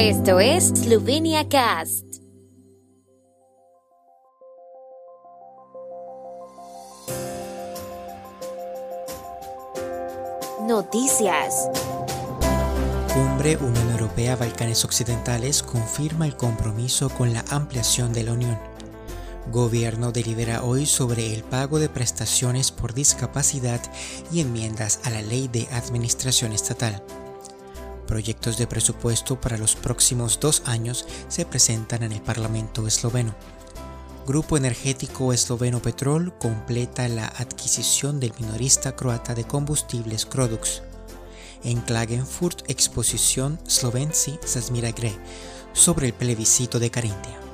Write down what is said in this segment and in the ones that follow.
Esto es Slovenia Cast. Noticias. Cumbre Unión Europea Balcanes Occidentales confirma el compromiso con la ampliación de la Unión. Gobierno delibera hoy sobre el pago de prestaciones por discapacidad y enmiendas a la Ley de Administración Estatal. Proyectos de presupuesto para los próximos dos años se presentan en el Parlamento esloveno. Grupo Energético Esloveno Petrol completa la adquisición del minorista croata de combustibles Crodux. En Klagenfurt, exposición Slovenci Sasmiragre sobre el plebiscito de Carintia.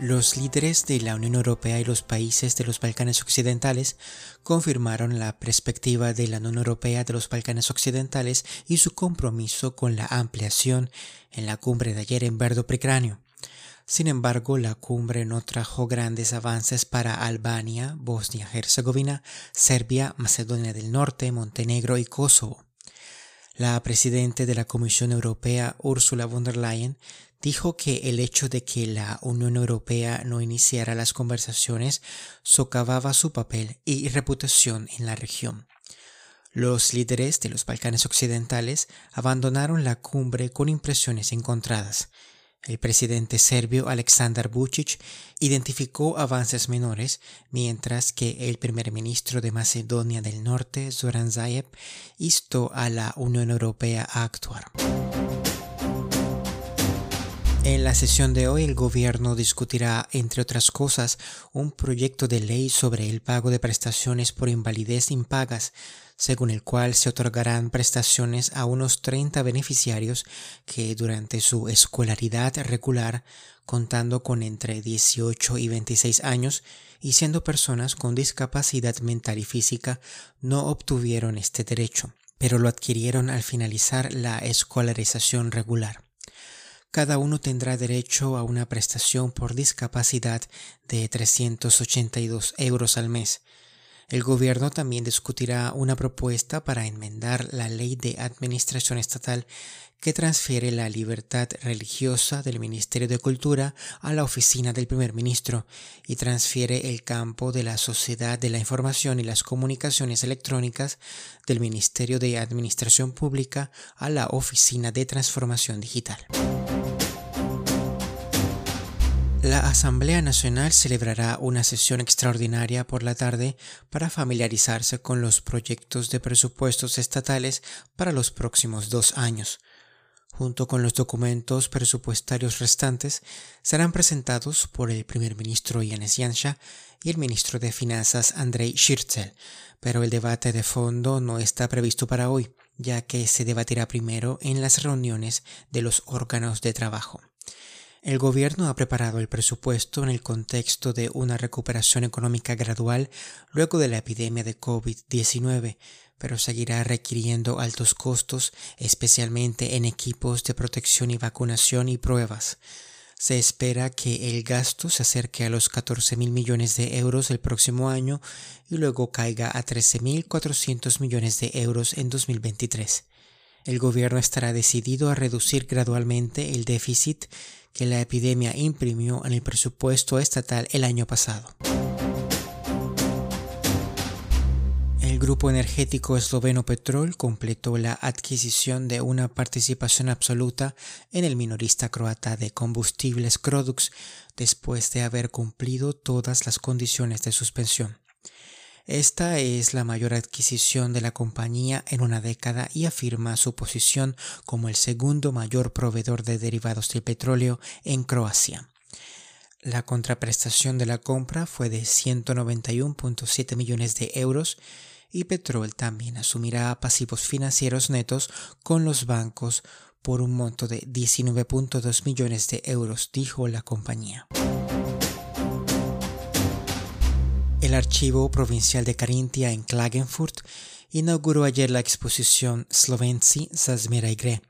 Los líderes de la Unión Europea y los países de los Balcanes Occidentales confirmaron la perspectiva de la Unión Europea de los Balcanes Occidentales y su compromiso con la ampliación en la cumbre de ayer en Verdo Pricranio. Sin embargo, la cumbre no trajo grandes avances para Albania, Bosnia-Herzegovina, Serbia, Macedonia del Norte, Montenegro y Kosovo. La presidenta de la Comisión Europea, Ursula von der Leyen, dijo que el hecho de que la Unión Europea no iniciara las conversaciones socavaba su papel y reputación en la región. Los líderes de los Balcanes Occidentales abandonaron la cumbre con impresiones encontradas. El presidente serbio Aleksandar Vučić identificó avances menores, mientras que el primer ministro de Macedonia del Norte, Zoran Zaev, instó a la Unión Europea a actuar. En la sesión de hoy el gobierno discutirá, entre otras cosas, un proyecto de ley sobre el pago de prestaciones por invalidez impagas, según el cual se otorgarán prestaciones a unos 30 beneficiarios que durante su escolaridad regular, contando con entre 18 y 26 años y siendo personas con discapacidad mental y física, no obtuvieron este derecho, pero lo adquirieron al finalizar la escolarización regular cada uno tendrá derecho a una prestación por discapacidad de 382 euros al mes. El gobierno también discutirá una propuesta para enmendar la ley de administración estatal que transfiere la libertad religiosa del Ministerio de Cultura a la oficina del primer ministro y transfiere el campo de la Sociedad de la Información y las Comunicaciones Electrónicas del Ministerio de Administración Pública a la Oficina de Transformación Digital. La Asamblea Nacional celebrará una sesión extraordinaria por la tarde para familiarizarse con los proyectos de presupuestos estatales para los próximos dos años. Junto con los documentos presupuestarios restantes, serán presentados por el primer ministro Yanis Yansha y el ministro de Finanzas Andrei Shirtzel, pero el debate de fondo no está previsto para hoy, ya que se debatirá primero en las reuniones de los órganos de trabajo. El gobierno ha preparado el presupuesto en el contexto de una recuperación económica gradual luego de la epidemia de COVID-19, pero seguirá requiriendo altos costos, especialmente en equipos de protección y vacunación y pruebas. Se espera que el gasto se acerque a los 14 mil millones de euros el próximo año y luego caiga a 13.400 millones de euros en 2023. El gobierno estará decidido a reducir gradualmente el déficit que la epidemia imprimió en el presupuesto estatal el año pasado. El grupo energético esloveno Petrol completó la adquisición de una participación absoluta en el minorista croata de combustibles Crodux después de haber cumplido todas las condiciones de suspensión. Esta es la mayor adquisición de la compañía en una década y afirma su posición como el segundo mayor proveedor de derivados del petróleo en Croacia. La contraprestación de la compra fue de 191.7 millones de euros y Petrol también asumirá pasivos financieros netos con los bancos por un monto de 19.2 millones de euros, dijo la compañía. El Archivo Provincial de Carintia en Klagenfurt inauguró ayer la exposición Slovenci Sazmiraigre,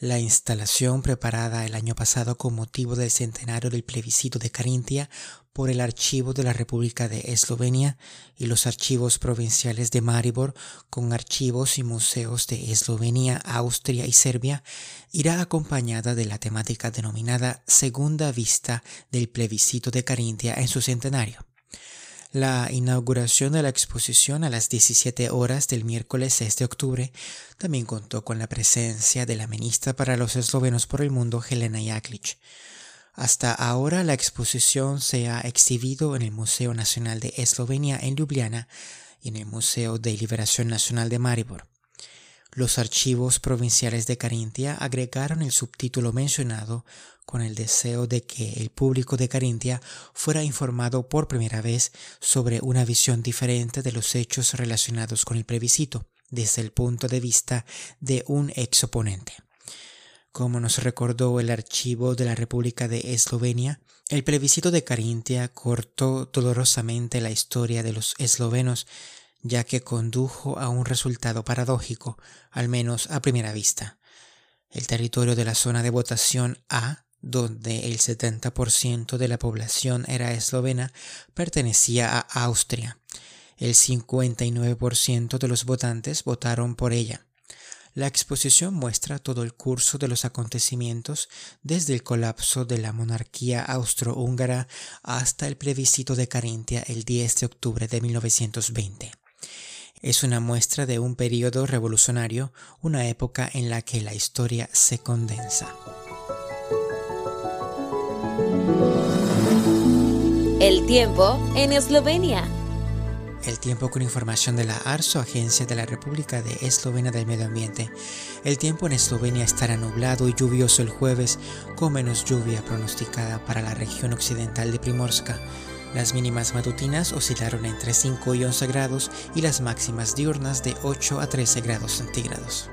La instalación preparada el año pasado con motivo del centenario del plebiscito de Carintia por el Archivo de la República de Eslovenia y los archivos provinciales de Maribor con archivos y museos de Eslovenia, Austria y Serbia irá acompañada de la temática denominada Segunda Vista del plebiscito de Carintia en su centenario. La inauguración de la exposición a las 17 horas del miércoles 6 de octubre también contó con la presencia de la ministra para los eslovenos por el mundo, Helena Jaklic. Hasta ahora la exposición se ha exhibido en el Museo Nacional de Eslovenia en Ljubljana y en el Museo de Liberación Nacional de Maribor. Los archivos provinciales de Carintia agregaron el subtítulo mencionado con el deseo de que el público de Carintia fuera informado por primera vez sobre una visión diferente de los hechos relacionados con el plebiscito desde el punto de vista de un ex oponente. Como nos recordó el archivo de la República de Eslovenia, el plebiscito de Carintia cortó dolorosamente la historia de los eslovenos ya que condujo a un resultado paradójico, al menos a primera vista. El territorio de la zona de votación A, donde el 70% de la población era eslovena, pertenecía a Austria. El 59% de los votantes votaron por ella. La exposición muestra todo el curso de los acontecimientos desde el colapso de la monarquía austrohúngara hasta el plebiscito de Carintia el 10 de octubre de 1920 es una muestra de un periodo revolucionario, una época en la que la historia se condensa. El tiempo en Eslovenia. El tiempo con información de la ARSO, Agencia de la República de Eslovenia del Medio Ambiente. El tiempo en Eslovenia estará nublado y lluvioso el jueves, con menos lluvia pronosticada para la región occidental de Primorska. Las mínimas matutinas oscilaron entre 5 y 11 grados y las máximas diurnas de 8 a 13 grados centígrados.